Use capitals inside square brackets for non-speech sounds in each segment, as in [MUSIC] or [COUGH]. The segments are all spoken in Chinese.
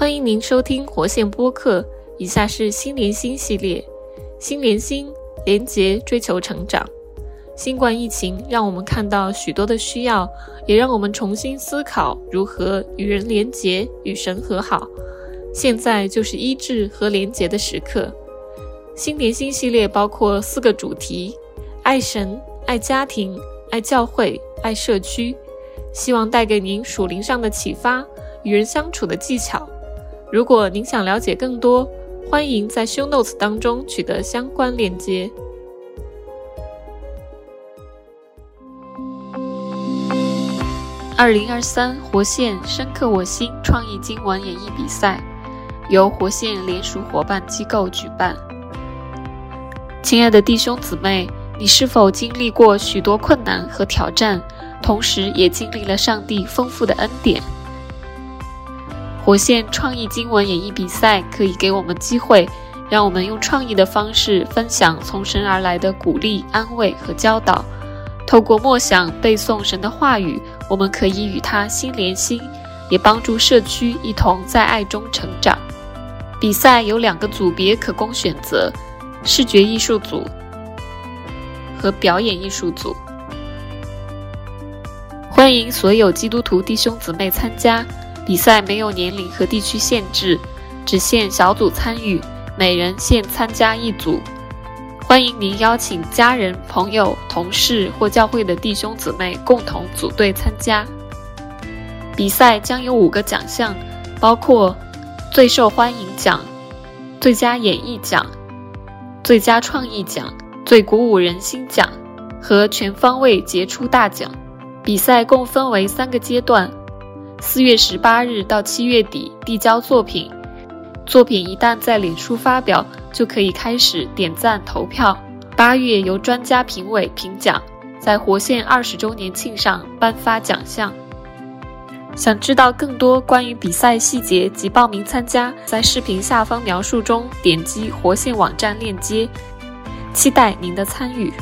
欢迎您收听活线播客。以下是心连心系列，心连心，连结追求成长。新冠疫情让我们看到许多的需要，也让我们重新思考如何与人连结、与神和好。现在就是医治和连结的时刻。心连心系列包括四个主题：爱神、爱家庭、爱教会、爱社区。希望带给您属灵上的启发，与人相处的技巧。如果您想了解更多，欢迎在 Show Notes 当中取得相关链接。二零二三活线深刻我心创意经文演绎比赛由活线联属伙伴机构举办。亲爱的弟兄姊妹，你是否经历过许多困难和挑战，同时也经历了上帝丰富的恩典？火线创意经文演绎比赛可以给我们机会，让我们用创意的方式分享从神而来的鼓励、安慰和教导。透过默想、背诵神的话语，我们可以与他心连心，也帮助社区一同在爱中成长。比赛有两个组别可供选择：视觉艺术组和表演艺术组。欢迎所有基督徒弟兄姊妹参加。比赛没有年龄和地区限制，只限小组参与，每人限参加一组。欢迎您邀请家人、朋友、同事或教会的弟兄姊妹共同组队参加。比赛将有五个奖项，包括最受欢迎奖、最佳演绎奖、最佳创意奖、最鼓舞人心奖和全方位杰出大奖。比赛共分为三个阶段。四月十八日到七月底递交作品，作品一旦在脸书发表，就可以开始点赞投票。八月由专家评委评奖，在活线二十周年庆上颁发奖项。想知道更多关于比赛细节及报名参加，在视频下方描述中点击活线网站链接，期待您的参与。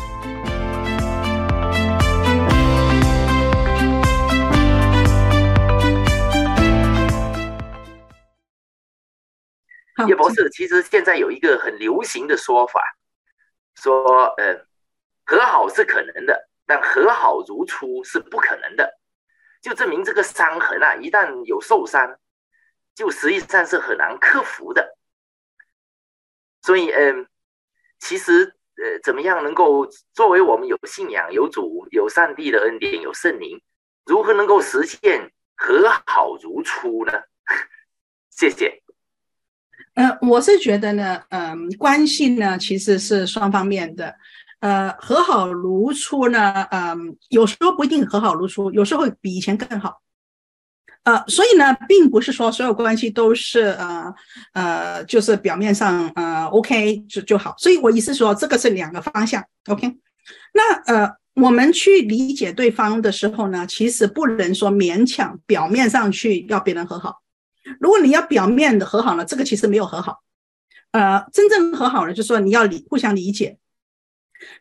叶博士，其实现在有一个很流行的说法，说呃，和好是可能的，但和好如初是不可能的，就证明这个伤痕啊，一旦有受伤，就实际上是很难克服的。所以，嗯，其实呃，怎么样能够作为我们有信仰、有主、有上帝的恩典、有圣灵，如何能够实现和好如初呢？[LAUGHS] 谢谢。呃，我是觉得呢，嗯，关系呢其实是双方面的，呃，和好如初呢，嗯，有时候不一定和好如初，有时候会比以前更好，呃，所以呢，并不是说所有关系都是呃呃，就是表面上呃 OK 就就好，所以我意思说这个是两个方向，OK，那呃，我们去理解对方的时候呢，其实不能说勉强表面上去要别人和好。如果你要表面的和好呢，这个其实没有和好。呃，真正和好呢，就是说你要理互相理解，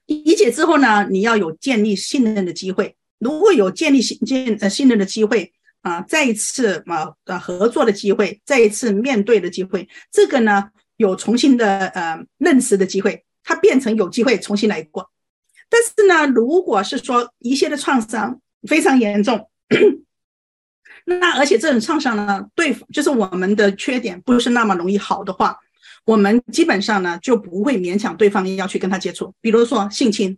理解之后呢，你要有建立信任的机会。如果有建立信建呃信任的机会啊，再一次嘛呃合作的机会，再一次面对的机会，这个呢有重新的呃认识的机会，它变成有机会重新来过。但是呢，如果是说一些的创伤非常严重。那而且这种创伤呢，对，就是我们的缺点不是那么容易好的话，我们基本上呢就不会勉强对方要去跟他接触。比如说性侵，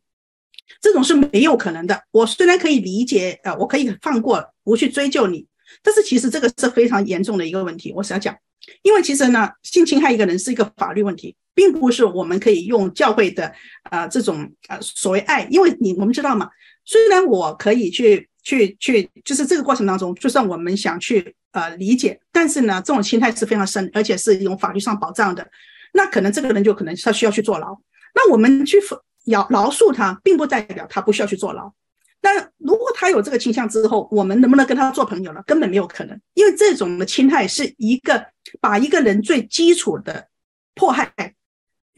这种是没有可能的。我虽然可以理解，呃，我可以放过，不去追究你，但是其实这个是非常严重的一个问题。我是要讲，因为其实呢，性侵害一个人是一个法律问题，并不是我们可以用教会的呃这种呃所谓爱，因为你我们知道嘛，虽然我可以去。去去，就是这个过程当中，就算我们想去呃理解，但是呢，这种心态是非常深，而且是一种法律上保障的。那可能这个人就可能他需要去坐牢。那我们去饶饶恕他，并不代表他不需要去坐牢。但如果他有这个倾向之后，我们能不能跟他做朋友呢？根本没有可能，因为这种的侵害是一个把一个人最基础的迫害。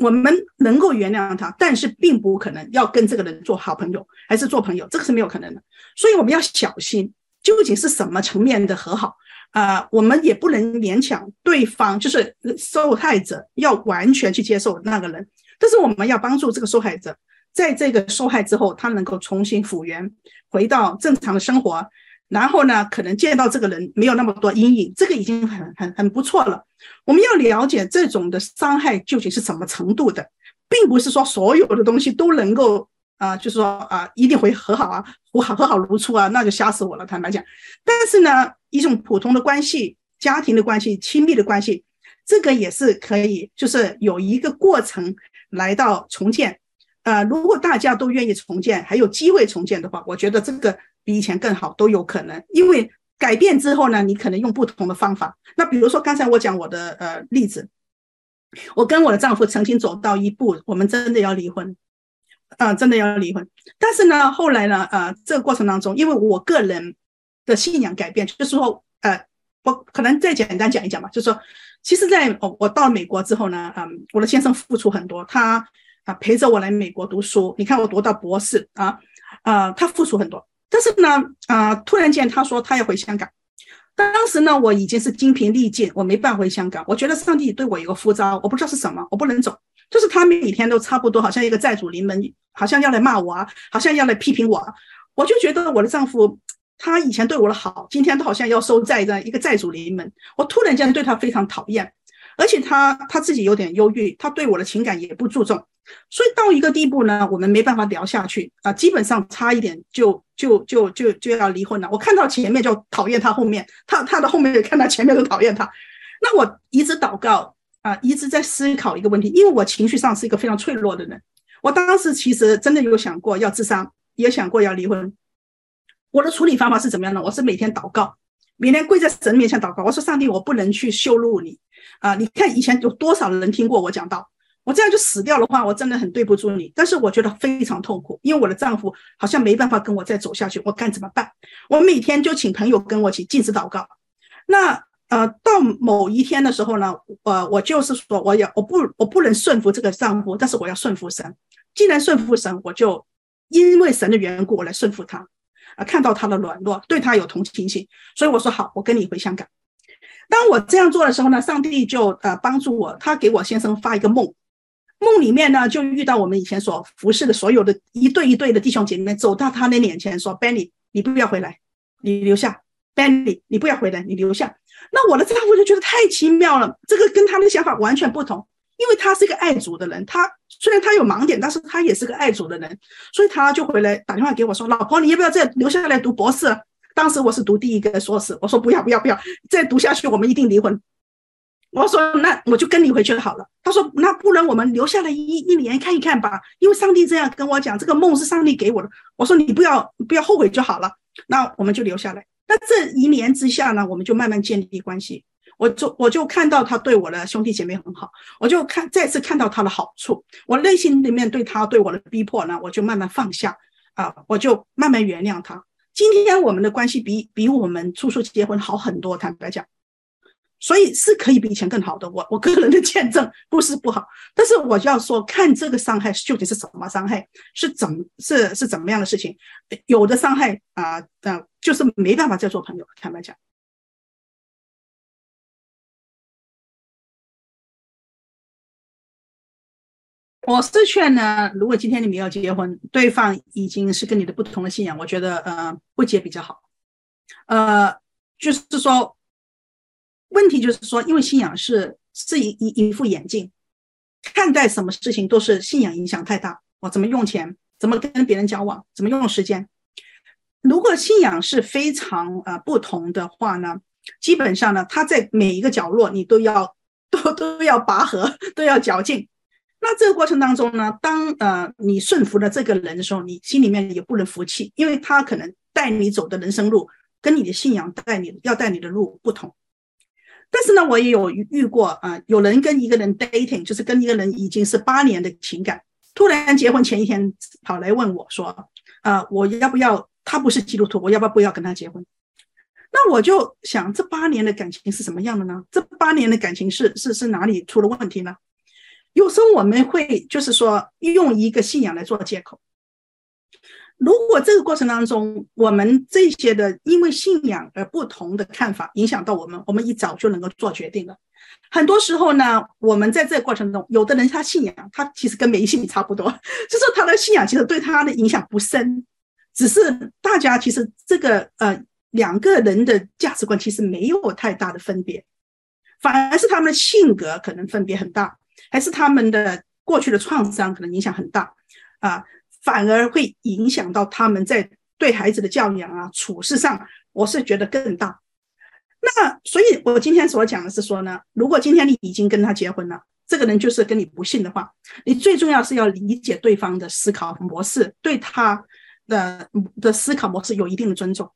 我们能够原谅他，但是并不可能要跟这个人做好朋友，还是做朋友，这个是没有可能的。所以我们要小心，究竟是什么层面的和好啊？我们也不能勉强对方，就是受害者要完全去接受那个人，但是我们要帮助这个受害者，在这个受害之后，他能够重新复原，回到正常的生活。然后呢，可能见到这个人没有那么多阴影，这个已经很很很不错了。我们要了解这种的伤害究竟是什么程度的，并不是说所有的东西都能够啊，就是说啊，一定会和好啊，和好和好如初啊，那就吓死我了。坦白讲，但是呢，一种普通的关系、家庭的关系、亲密的关系，这个也是可以，就是有一个过程来到重建。呃，如果大家都愿意重建，还有机会重建的话，我觉得这个。比以前更好都有可能，因为改变之后呢，你可能用不同的方法。那比如说刚才我讲我的呃例子，我跟我的丈夫曾经走到一步，我们真的要离婚，啊，真的要离婚。但是呢，后来呢，呃，这个过程当中，因为我个人的信仰改变，就是说，呃，我可能再简单讲一讲吧，就是说，其实，在我我到美国之后呢，嗯，我的先生付出很多，他啊陪着我来美国读书，你看我读到博士啊，呃，他付出很多。但是呢，啊，突然间他说他要回香港，当时呢我已经是精疲力尽，我没办法回香港。我觉得上帝对我有个呼召，我不知道是什么，我不能走。就是他每天都差不多，好像一个债主临门，好像要来骂我啊，好像要来批评我。我就觉得我的丈夫他以前对我的好，今天都好像要收债的一个债主临门。我突然间对他非常讨厌，而且他他自己有点忧郁，他对我的情感也不注重。所以到一个地步呢，我们没办法聊下去啊，基本上差一点就就就就就要离婚了。我看到前面就讨厌他，后面他他的后面也看到前面都讨厌他。那我一直祷告啊，一直在思考一个问题，因为我情绪上是一个非常脆弱的人。我当时其实真的有想过要自杀，也想过要离婚。我的处理方法是怎么样的？我是每天祷告，每天跪在神面前祷告。我说上帝，我不能去羞辱你啊！你看以前有多少人听过我讲道？我这样就死掉的话，我真的很对不住你。但是我觉得非常痛苦，因为我的丈夫好像没办法跟我再走下去，我该怎么办？我每天就请朋友跟我一起禁止祷告。那呃，到某一天的时候呢，呃，我就是说，我要我不我不能顺服这个丈夫，但是我要顺服神。既然顺服神，我就因为神的缘故，我来顺服他。啊，看到他的软弱，对他有同情心，所以我说好，我跟你回香港。当我这样做的时候呢，上帝就呃帮助我，他给我先生发一个梦。梦里面呢，就遇到我们以前所服侍的所有的一对一对的弟兄姐妹，走到他的脸前说：“Benny，你不要回来，你留下。Benny，你不要回来，你留下。”那我的丈夫就觉得太奇妙了，这个跟他的想法完全不同，因为他是一个爱主的人，他虽然他有盲点，但是他也是个爱主的人，所以他就回来打电话给我说：“老婆，你要不要再留下来读博士？”当时我是读第一个硕士，我说：“不要，不要，不要，再读下去，我们一定离婚。”我说那我就跟你回去好了。他说那不然我们留下来一一年看一看吧，因为上帝这样跟我讲，这个梦是上帝给我的。我说你不要不要后悔就好了。那我们就留下来。那这一年之下呢，我们就慢慢建立关系。我就我就看到他对我的兄弟姐妹很好，我就看再次看到他的好处。我内心里面对他对我的逼迫呢，我就慢慢放下啊，我就慢慢原谅他。今天我们的关系比比我们初初结婚好很多，坦白讲。所以是可以比以前更好的，我我个人的见证不是不好，但是我就要说，看这个伤害究竟是什么伤害，是怎是是怎么样的事情？有的伤害啊，呃，就是没办法再做朋友。坦白讲，我是劝呢，如果今天你们要结婚，对方已经是跟你的不同的信仰，我觉得呃不结比较好，呃，就是说。问题就是说，因为信仰是是一一一副眼镜，看待什么事情都是信仰影响太大。我怎么用钱，怎么跟别人交往，怎么用时间？如果信仰是非常呃不同的话呢，基本上呢，他在每一个角落你都要都都要拔河，都要绞尽。那这个过程当中呢，当呃你顺服了这个人的时候，你心里面也不能服气，因为他可能带你走的人生路跟你的信仰带你要带你的路不同。但是呢，我也有遇过啊，有人跟一个人 dating，就是跟一个人已经是八年的情感，突然结婚前一天跑来问我说，啊，我要不要？他不是基督徒，我要不要不要跟他结婚？那我就想，这八年的感情是什么样的呢？这八年的感情是是是哪里出了问题呢？有时候我们会就是说用一个信仰来做借口。如果这个过程当中，我们这些的因为信仰而不同的看法影响到我们，我们一早就能够做决定了。很多时候呢，我们在这个过程中，有的人他信仰，他其实跟没信差不多，[LAUGHS] 就是他的信仰其实对他的影响不深，只是大家其实这个呃两个人的价值观其实没有太大的分别，反而是他们的性格可能分别很大，还是他们的过去的创伤可能影响很大啊。反而会影响到他们在对孩子的教养啊、处事上，我是觉得更大。那所以，我今天所讲的是说呢，如果今天你已经跟他结婚了，这个人就是跟你不信的话，你最重要是要理解对方的思考模式，对他的的思考模式有一定的尊重。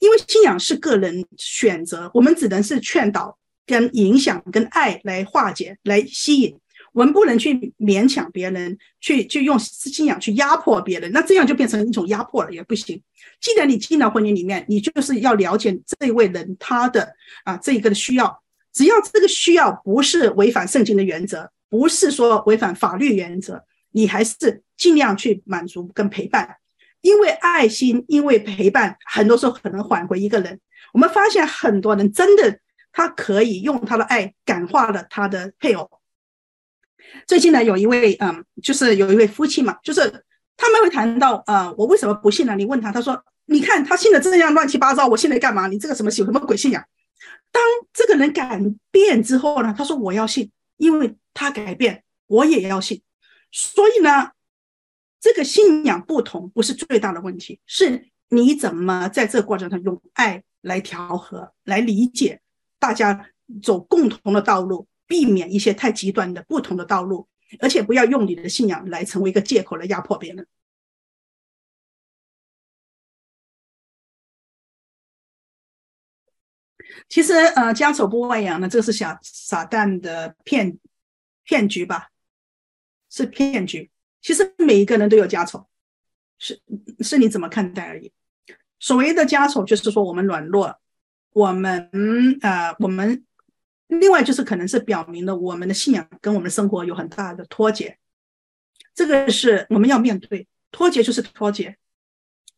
因为信仰是个人选择，我们只能是劝导、跟影响、跟爱来化解、来吸引。我们不能去勉强别人，去去用信仰去压迫别人，那这样就变成一种压迫了，也不行。既然你进到婚姻里面，你就是要了解这一位人他的啊这一个的需要，只要这个需要不是违反圣经的原则，不是说违反法律原则，你还是尽量去满足跟陪伴，因为爱心，因为陪伴，很多时候可能挽回一个人。我们发现很多人真的他可以用他的爱感化了他的配偶。最近呢，有一位嗯，就是有一位夫妻嘛，就是他们会谈到呃，我为什么不信呢？你问他，他说，你看他信的这样乱七八糟，我信来干嘛？你这个什么有什么鬼信仰？当这个人改变之后呢，他说我要信，因为他改变，我也要信。所以呢，这个信仰不同不是最大的问题，是你怎么在这个过程中用爱来调和，来理解大家走共同的道路。避免一些太极端的不同的道路，而且不要用你的信仰来成为一个借口来压迫别人。其实，呃，家丑不外扬呢，这个是小撒旦的骗骗局吧？是骗局。其实每一个人都有家丑，是是你怎么看待而已。所谓的家丑，就是说我们软弱，我们呃，我们。另外就是可能是表明了我们的信仰跟我们的生活有很大的脱节，这个是我们要面对脱节就是脱节，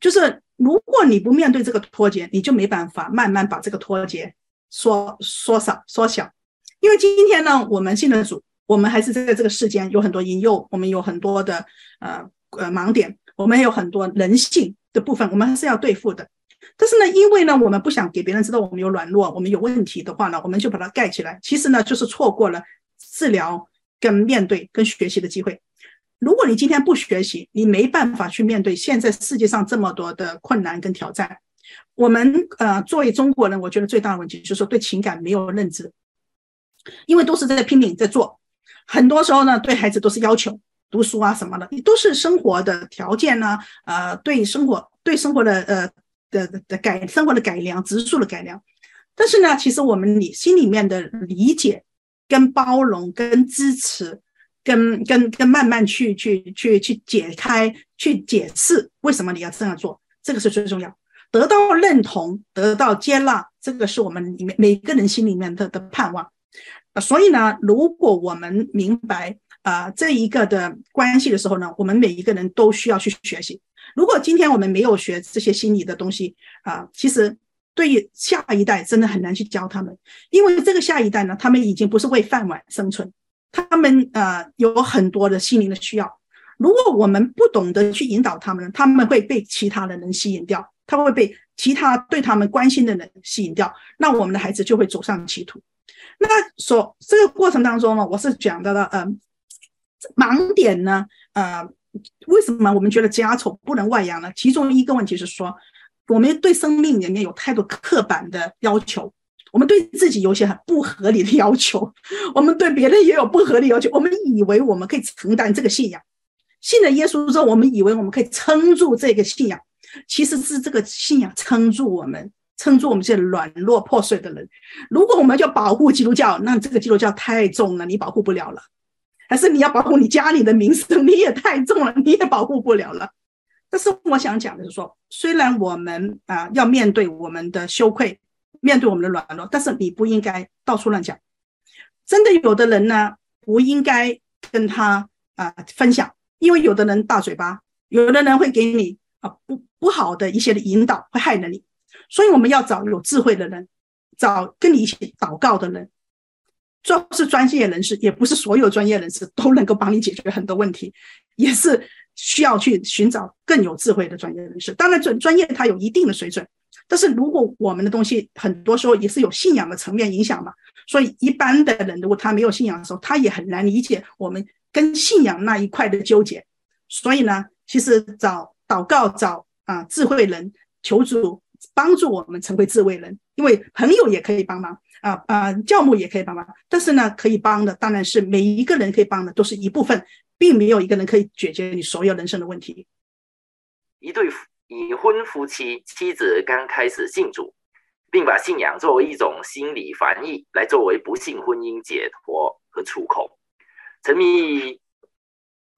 就是如果你不面对这个脱节，你就没办法慢慢把这个脱节缩缩小缩小。因为今天呢，我们信的主，我们还是在这个世间有很多引诱，我们有很多的呃呃盲点，我们有很多人性的部分，我们还是要对付的。但是呢，因为呢，我们不想给别人知道我们有软弱，我们有问题的话呢，我们就把它盖起来。其实呢，就是错过了治疗、跟面对、跟学习的机会。如果你今天不学习，你没办法去面对现在世界上这么多的困难跟挑战。我们呃，作为中国人，我觉得最大的问题就是说对情感没有认知，因为都是在拼命在做，很多时候呢，对孩子都是要求读书啊什么的，都是生活的条件呢，呃，对生活对生活的呃。的的改生活的改良，植树的改良，但是呢，其实我们你心里面的理解、跟包容、跟支持、跟跟跟慢慢去去去去解开、去解释为什么你要这样做，这个是最重要。得到认同、得到接纳，这个是我们里面每个人心里面的的盼望。所以呢，如果我们明白啊这一个的关系的时候呢，我们每一个人都需要去学习。如果今天我们没有学这些心理的东西啊，其实对于下一代真的很难去教他们，因为这个下一代呢，他们已经不是为饭碗生存，他们呃有很多的心灵的需要。如果我们不懂得去引导他们，他们会被其他的人吸引掉，他会被其他对他们关心的人吸引掉，那我们的孩子就会走上歧途。那所这个过程当中呢，我是讲到了呃盲点呢，呃。为什么我们觉得家丑不能外扬呢？其中一个问题是说，我们对生命里面有太多刻板的要求，我们对自己有些很不合理的要求，[LAUGHS] 我们对别人也有不合理要求。我们以为我们可以承担这个信仰，信了耶稣之后，我们以为我们可以撑住这个信仰，其实是这个信仰撑住我们，撑住我们这些软弱破碎的人。如果我们要保护基督教，那这个基督教太重了，你保护不了了。还是你要保护你家里的名声，你也太重了，你也保护不了了。但是我想讲的是说，虽然我们啊要面对我们的羞愧，面对我们的软弱，但是你不应该到处乱讲。真的有的人呢，不应该跟他啊分享，因为有的人大嘴巴，有的人会给你啊不不好的一些的引导，会害了你。所以我们要找有智慧的人，找跟你一起祷告的人。做是专业人士，也不是所有专业人士都能够帮你解决很多问题，也是需要去寻找更有智慧的专业人士。当然，专专业它有一定的水准，但是如果我们的东西很多时候也是有信仰的层面影响嘛，所以一般的人如果他没有信仰的时候，他也很难理解我们跟信仰那一块的纠结。所以呢，其实找祷告，找啊智慧人求助，帮助我们成为智慧人，因为朋友也可以帮忙。啊啊，教母也可以帮忙，但是呢，可以帮的当然是每一个人可以帮的都是一部分，并没有一个人可以解决你所有人生的问题。一对已婚夫妻，妻子刚开始信主，并把信仰作为一种心理防疫，来作为不幸婚姻解脱和出口。沉迷于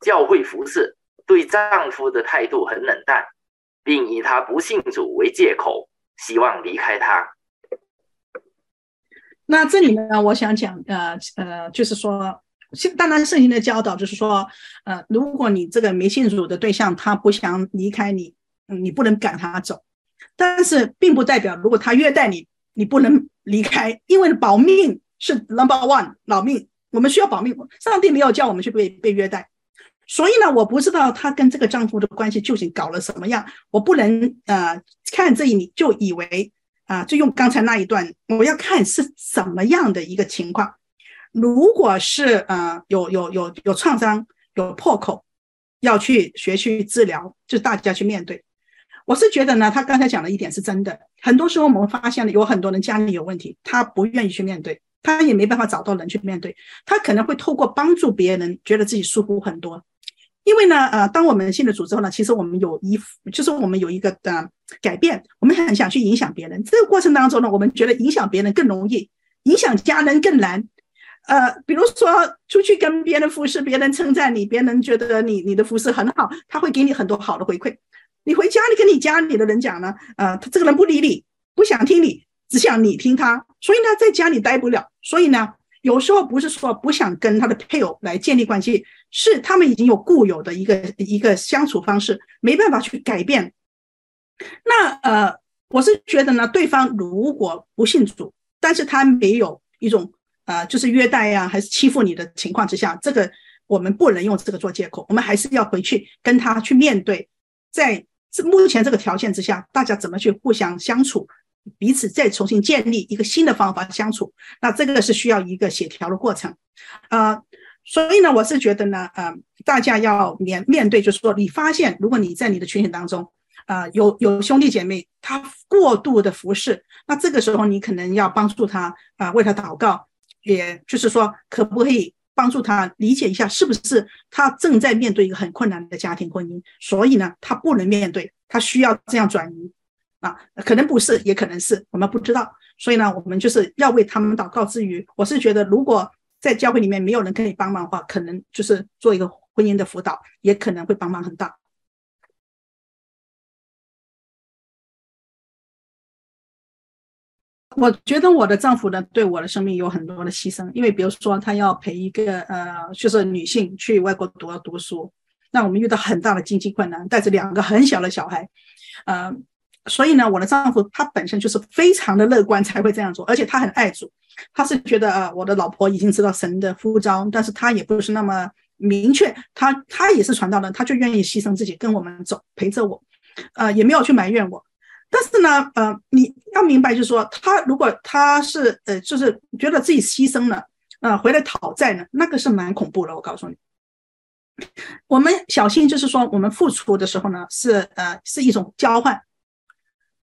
教会服饰，对丈夫的态度很冷淡，并以他不信主为借口，希望离开他。那这里呢，我想讲，呃呃，就是说，现当然圣经的教导就是说，呃，如果你这个没信主的对象他不想离开你，你不能赶他走，但是并不代表如果他虐待你，你不能离开，因为保命是 number one，老命，我们需要保命，上帝没有叫我们去被被虐待，所以呢，我不知道他跟这个丈夫的关系究竟搞了什么样，我不能呃看这一就以为。啊，就用刚才那一段，我要看是怎么样的一个情况。如果是呃有有有有创伤、有破口，要去学去治疗，就大家去面对。我是觉得呢，他刚才讲的一点是真的。很多时候我们发现了有很多人家里有问题，他不愿意去面对，他也没办法找到人去面对，他可能会透过帮助别人，觉得自己舒服很多。因为呢，呃，当我们信了主之后呢，其实我们有一，就是我们有一个的改变，我们很想去影响别人。这个过程当中呢，我们觉得影响别人更容易，影响家人更难。呃，比如说出去跟别人服侍，别人称赞你，别人觉得你你的服侍很好，他会给你很多好的回馈。你回家里跟你家里的人讲呢，呃，他这个人不理你，不想听你，只想你听他，所以呢，在家里待不了。所以呢。有时候不是说不想跟他的配偶来建立关系，是他们已经有固有的一个一个相处方式，没办法去改变。那呃，我是觉得呢，对方如果不信主，但是他没有一种呃，就是虐待呀，还是欺负你的情况之下，这个我们不能用这个做借口，我们还是要回去跟他去面对，在目前这个条件之下，大家怎么去互相相处。彼此再重新建立一个新的方法相处，那这个是需要一个协调的过程，呃，所以呢，我是觉得呢，呃，大家要面面对，就是说，你发现如果你在你的群体当中，啊，有有兄弟姐妹他过度的服侍，那这个时候你可能要帮助他啊，为他祷告，也就是说，可不可以帮助他理解一下，是不是他正在面对一个很困难的家庭婚姻，所以呢，他不能面对，他需要这样转移。啊，可能不是，也可能是，我们不知道。所以呢，我们就是要为他们祷告之余，我是觉得，如果在教会里面没有人可以帮忙的话，可能就是做一个婚姻的辅导，也可能会帮忙很大。我觉得我的丈夫呢，对我的生命有很多的牺牲，因为比如说他要陪一个呃，就是女性去外国读读书，那我们遇到很大的经济困难，带着两个很小的小孩，呃。所以呢，我的丈夫他本身就是非常的乐观，才会这样做，而且他很爱主，他是觉得啊，我的老婆已经知道神的呼召，但是他也不是那么明确，他他也是传道人，他就愿意牺牲自己跟我们走，陪着我，呃，也没有去埋怨我。但是呢，呃，你要明白，就是说，他如果他是呃，就是觉得自己牺牲了，呃，回来讨债呢，那个是蛮恐怖的。我告诉你，我们小心，就是说，我们付出的时候呢，是呃，是一种交换。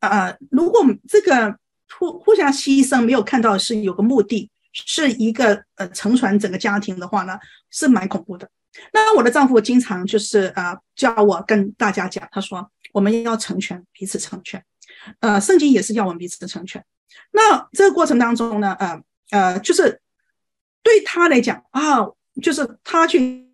呃，如果这个互互相牺牲没有看到是有个目的，是一个呃成全整个家庭的话呢，是蛮恐怖的。那我的丈夫经常就是呃叫我跟大家讲，他说我们要成全彼此成全，呃，圣经也是要我们彼此成全。那这个过程当中呢，呃呃，就是对他来讲啊，就是他去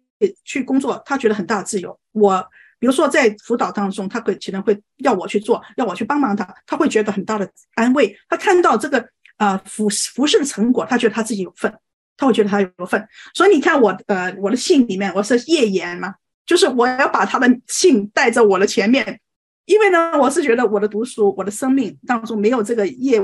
去工作，他觉得很大自由。我。比如说，在辅导当中，他会可能会要我去做，要我去帮忙他，他会觉得很大的安慰。他看到这个呃服服饰的成果，他觉得他自己有份，他会觉得他有份。所以你看我呃我的信里面，我是页言嘛，就是我要把他的信带在我的前面，因为呢，我是觉得我的读书，我的生命当中没有这个叶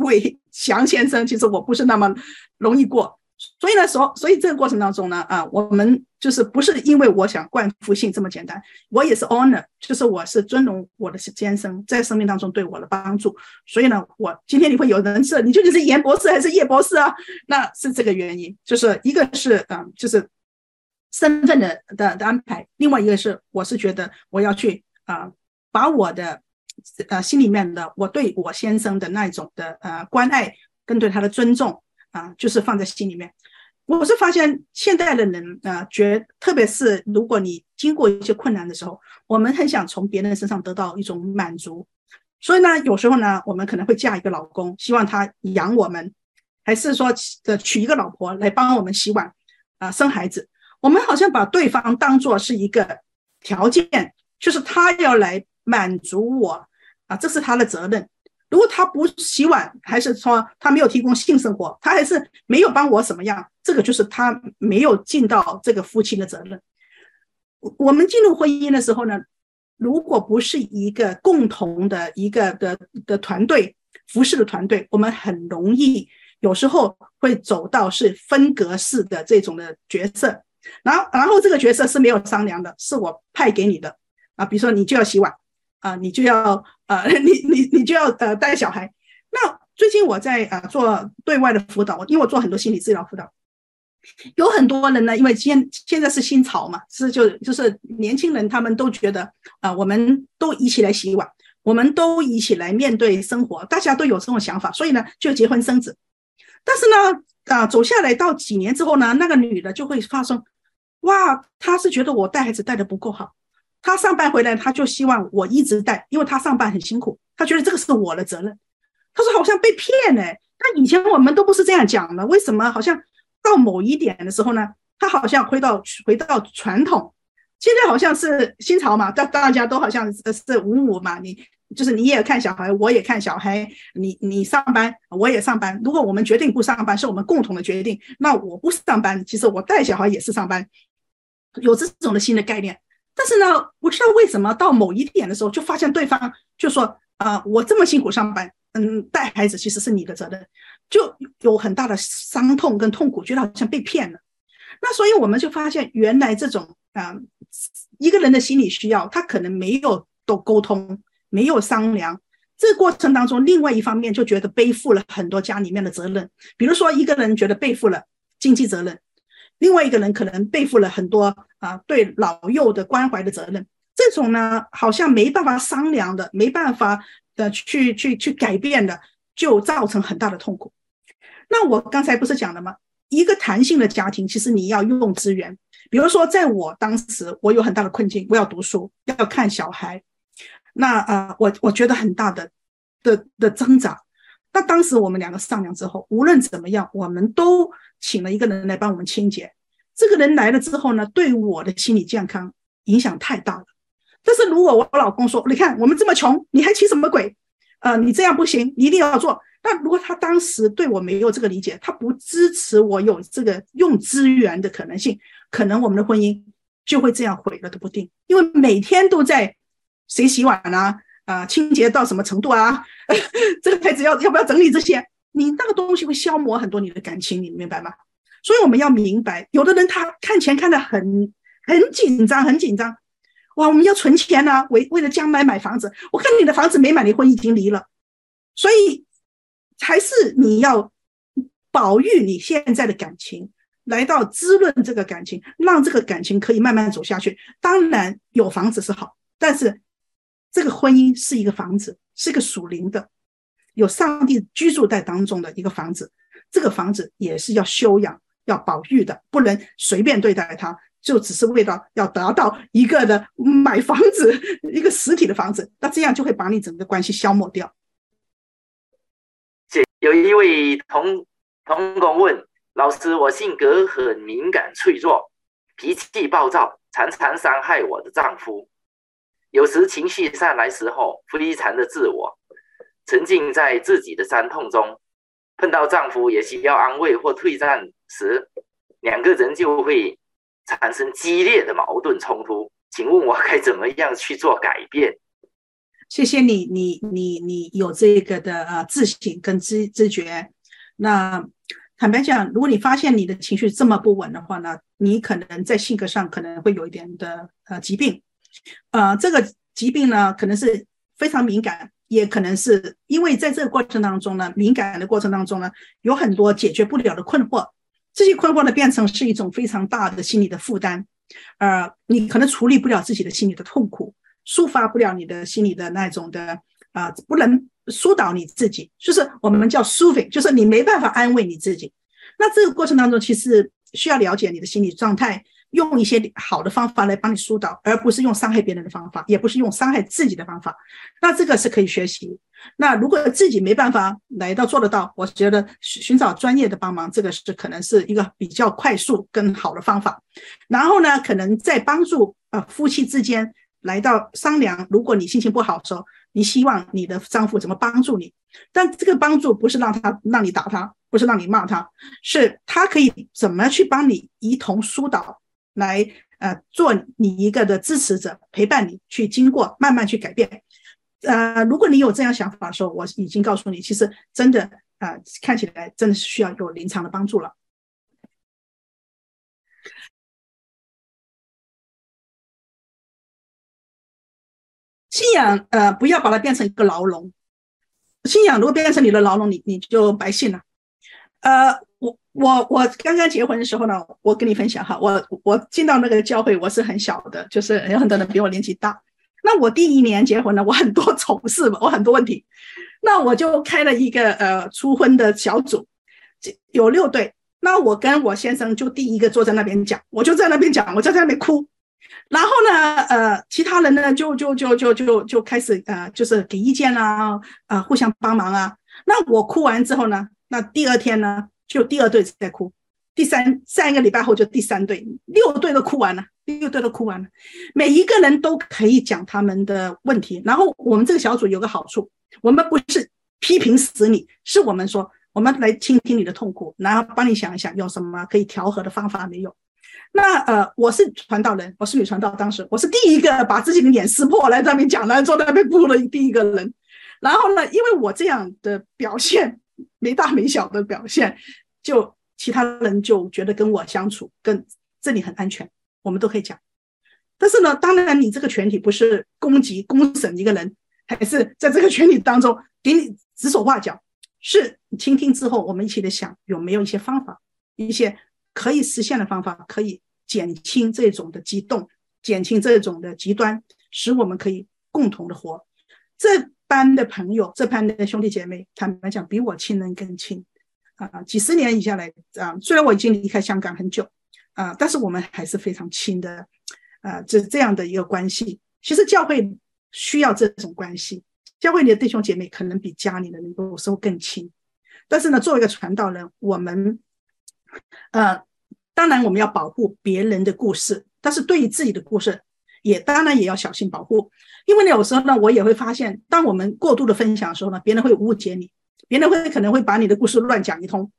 伟 [LAUGHS] 祥先生，其实我不是那么容易过。所以呢，所所以这个过程当中呢，啊，我们就是不是因为我想冠夫姓这么简单，我也是 honor，就是我是尊荣我的先生在生命当中对我的帮助。所以呢，我今天你会有人设，你究竟是严博士还是叶博士啊？那是这个原因，就是一个是嗯，就是身份的的的安排，另外一个是我是觉得我要去啊，把我的呃心里面的我对我先生的那种的呃关爱跟对他的尊重。啊，就是放在心里面。我是发现现代的人啊，觉特别是如果你经过一些困难的时候，我们很想从别人身上得到一种满足。所以呢，有时候呢，我们可能会嫁一个老公，希望他养我们，还是说呃娶一个老婆来帮我们洗碗啊、生孩子。我们好像把对方当做是一个条件，就是他要来满足我啊，这是他的责任。如果他不洗碗，还是说他没有提供性生活，他还是没有帮我什么样，这个就是他没有尽到这个夫妻的责任。我们进入婚姻的时候呢，如果不是一个共同的一个的的团队服侍的团队，我们很容易有时候会走到是分隔式的这种的角色，然后然后这个角色是没有商量的，是我派给你的啊，比如说你就要洗碗。啊，你就要呃，[LAUGHS] 你你你就要呃带小孩。那最近我在啊做对外的辅导，因为我做很多心理治疗辅导，有很多人呢，因为现现在是新潮嘛，是就就是年轻人他们都觉得啊，我们都一起来洗碗，我们都一起来面对生活，大家都有这种想法，所以呢就结婚生子。但是呢啊走下来到几年之后呢，那个女的就会发生，哇，她是觉得我带孩子带的不够好。他上班回来，他就希望我一直带，因为他上班很辛苦，他觉得这个是我的责任。他说好像被骗呢，那以前我们都不是这样讲的，为什么好像到某一点的时候呢？他好像回到回到传统，现在好像是新潮嘛，大大家都好像是五五嘛，你就是你也看小孩，我也看小孩，你你上班我也上班。如果我们决定不上班，是我们共同的决定，那我不上班，其实我带小孩也是上班，有这种的新的概念。但是呢，不知道为什么到某一点的时候，就发现对方就说：“啊，我这么辛苦上班，嗯，带孩子其实是你的责任，就有很大的伤痛跟痛苦，觉得好像被骗了。那所以我们就发现，原来这种啊，一个人的心理需要，他可能没有都沟通，没有商量。这过程当中，另外一方面就觉得背负了很多家里面的责任，比如说一个人觉得背负了经济责任。”另外一个人可能背负了很多啊对老幼的关怀的责任，这种呢好像没办法商量的，没办法的去去去改变的，就造成很大的痛苦。那我刚才不是讲了吗？一个弹性的家庭，其实你要用资源。比如说，在我当时，我有很大的困境，我要读书，要看小孩，那呃，我我觉得很大的的的挣扎。那当时我们两个商量之后，无论怎么样，我们都。请了一个人来帮我们清洁，这个人来了之后呢，对我的心理健康影响太大了。但是如果我老公说：“你看我们这么穷，你还起什么鬼？啊，你这样不行，你一定要做。”那如果他当时对我没有这个理解，他不支持我有这个用资源的可能性，可能我们的婚姻就会这样毁了都不定。因为每天都在谁洗碗啊，啊，清洁到什么程度啊？[LAUGHS] 这个孩子要要不要整理这些？你那个东西会消磨很多你的感情，你明白吗？所以我们要明白，有的人他看钱看得很很紧张，很紧张。哇，我们要存钱呢，为为了将来买房子。我看你的房子没买，离婚已经离了。所以还是你要保育你现在的感情，来到滋润这个感情，让这个感情可以慢慢走下去。当然有房子是好，但是这个婚姻是一个房子，是一个属灵的。有上帝居住在当中的一个房子，这个房子也是要修养、要保育的，不能随便对待它，就只是为了要得到一个的买房子，一个实体的房子，那这样就会把你整个关系消磨掉。有一位同同工问老师：“我性格很敏感脆弱，脾气暴躁，常常伤害我的丈夫，有时情绪上来时候非常的自我。”沉浸在自己的伤痛中，碰到丈夫也需要安慰或退让时，两个人就会产生激烈的矛盾冲突。请问我该怎么样去做改变？谢谢你，你你你有这个的呃自省跟知知觉。那坦白讲，如果你发现你的情绪这么不稳的话呢，你可能在性格上可能会有一点的呃疾病。呃，这个疾病呢，可能是非常敏感，也可能是因为在这个过程当中呢，敏感的过程当中呢，有很多解决不了的困惑，这些困惑呢，变成是一种非常大的心理的负担。呃，你可能处理不了自己的心理的痛苦，抒发不了你的心理的那种的啊，不能疏导你自己，就是我们叫 soothing，就是你没办法安慰你自己。那这个过程当中，其实需要了解你的心理状态。用一些好的方法来帮你疏导，而不是用伤害别人的方法，也不是用伤害自己的方法。那这个是可以学习。那如果自己没办法来到做得到，我觉得寻找专业的帮忙，这个是可能是一个比较快速跟好的方法。然后呢，可能在帮助呃夫妻之间来到商量。如果你心情不好的时候，你希望你的丈夫怎么帮助你？但这个帮助不是让他让你打他，不是让你骂他，是他可以怎么去帮你一同疏导。来，呃，做你一个的支持者，陪伴你去经过，慢慢去改变。呃，如果你有这样想法的时候，我已经告诉你，其实真的，啊，看起来真的是需要有临床的帮助了。信仰，呃，不要把它变成一个牢笼。信仰如果变成你的牢笼，你你就白信了。呃，我。我我刚刚结婚的时候呢，我跟你分享哈，我我进到那个教会，我是很小的，就是有很多人比我年纪大。那我第一年结婚呢，我很多 [LAUGHS] 丑事嘛，我很多问题，那我就开了一个呃初婚的小组，有六对。那我跟我先生就第一个坐在那边讲，我就在那边讲，我就在那边哭。然后呢，呃，其他人呢就就就就就就开始呃就是给意见啊，啊互相帮忙啊。那我哭完之后呢，那第二天呢？就第二队在哭，第三上一个礼拜后就第三队，六队都哭完了，六队都哭完了，每一个人都可以讲他们的问题。然后我们这个小组有个好处，我们不是批评死你，是我们说我们来倾听你的痛苦，然后帮你想一想有什么可以调和的方法没有。那呃，我是传道人，我是女传道，当时我是第一个把自己的脸撕破来这边讲，来坐在那边哭的第一个人。然后呢，因为我这样的表现没大没小的表现。就其他人就觉得跟我相处，跟这里很安全，我们都可以讲。但是呢，当然你这个群体不是攻击、公审一个人，还是在这个群体当中给你指手画脚，是倾听之后，我们一起来想有没有一些方法，一些可以实现的方法，可以减轻这种的激动，减轻这种的极端，使我们可以共同的活。这班的朋友，这班的兄弟姐妹，坦白讲，比我亲人更亲。啊，几十年以下来啊，虽然我已经离开香港很久啊，但是我们还是非常亲的啊，这这样的一个关系。其实教会需要这种关系，教会里的弟兄姐妹可能比家里的人有时候更亲。但是呢，作为一个传道人，我们呃，当然我们要保护别人的故事，但是对于自己的故事，也当然也要小心保护。因为呢，有时候呢，我也会发现，当我们过度的分享的时候呢，别人会误解你。别人会可能会把你的故事乱讲一通，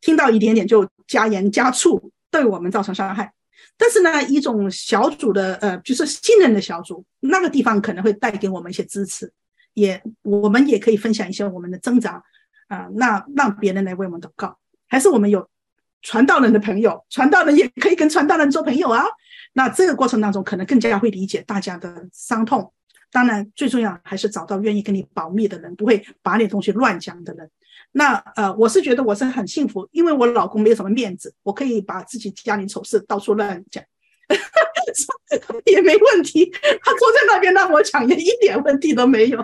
听到一点点就加盐加醋，对我们造成伤害。但是呢，一种小组的呃，就是信任的小组，那个地方可能会带给我们一些支持，也我们也可以分享一些我们的挣扎啊，那让别人来为我们祷告。还是我们有传道人的朋友，传道人也可以跟传道人做朋友啊。那这个过程当中，可能更加会理解大家的伤痛。当然，最重要还是找到愿意跟你保密的人，不会把你东西乱讲的人。那呃，我是觉得我是很幸福，因为我老公没有什么面子，我可以把自己家里丑事到处乱讲，[LAUGHS] 也没问题。他坐在那边让我讲，也一点问题都没有。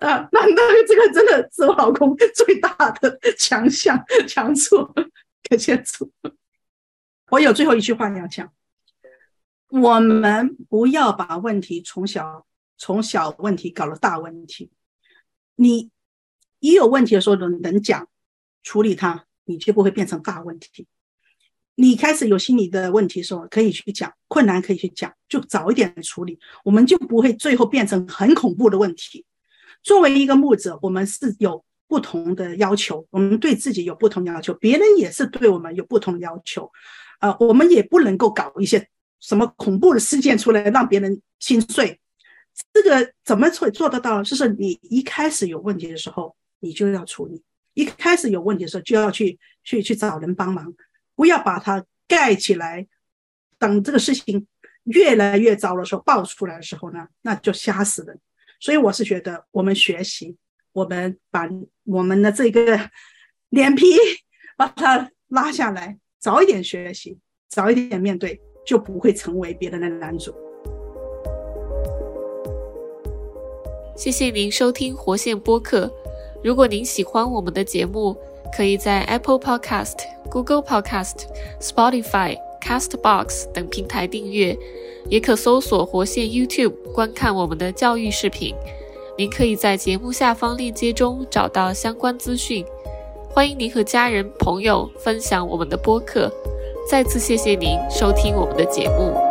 啊，那那这个真的是我老公 [LAUGHS] 最大的强项强处，感谢主。我有最后一句话要讲：我们不要把问题从小。从小问题搞了大问题，你一有问题的时候能能讲处理它，你就不会变成大问题。你开始有心理的问题的时候，可以去讲困难，可以去讲，就早一点处理，我们就不会最后变成很恐怖的问题。作为一个牧者，我们是有不同的要求，我们对自己有不同要求，别人也是对我们有不同要求。呃，我们也不能够搞一些什么恐怖的事件出来，让别人心碎。这个怎么会做得到？就是你一开始有问题的时候，你就要处理；一开始有问题的时候，就要去去去找人帮忙，不要把它盖起来。等这个事情越来越糟的时候，爆出来的时候呢，那就吓死人。所以我是觉得，我们学习，我们把我们的这个脸皮把它拉下来，早一点学习，早一点面对，就不会成为别人的男主。谢谢您收听活线播客。如果您喜欢我们的节目，可以在 Apple Podcast、Google Podcast、Spotify、Castbox 等平台订阅，也可搜索活线 YouTube 观看我们的教育视频。您可以在节目下方链接中找到相关资讯。欢迎您和家人朋友分享我们的播客。再次谢谢您收听我们的节目。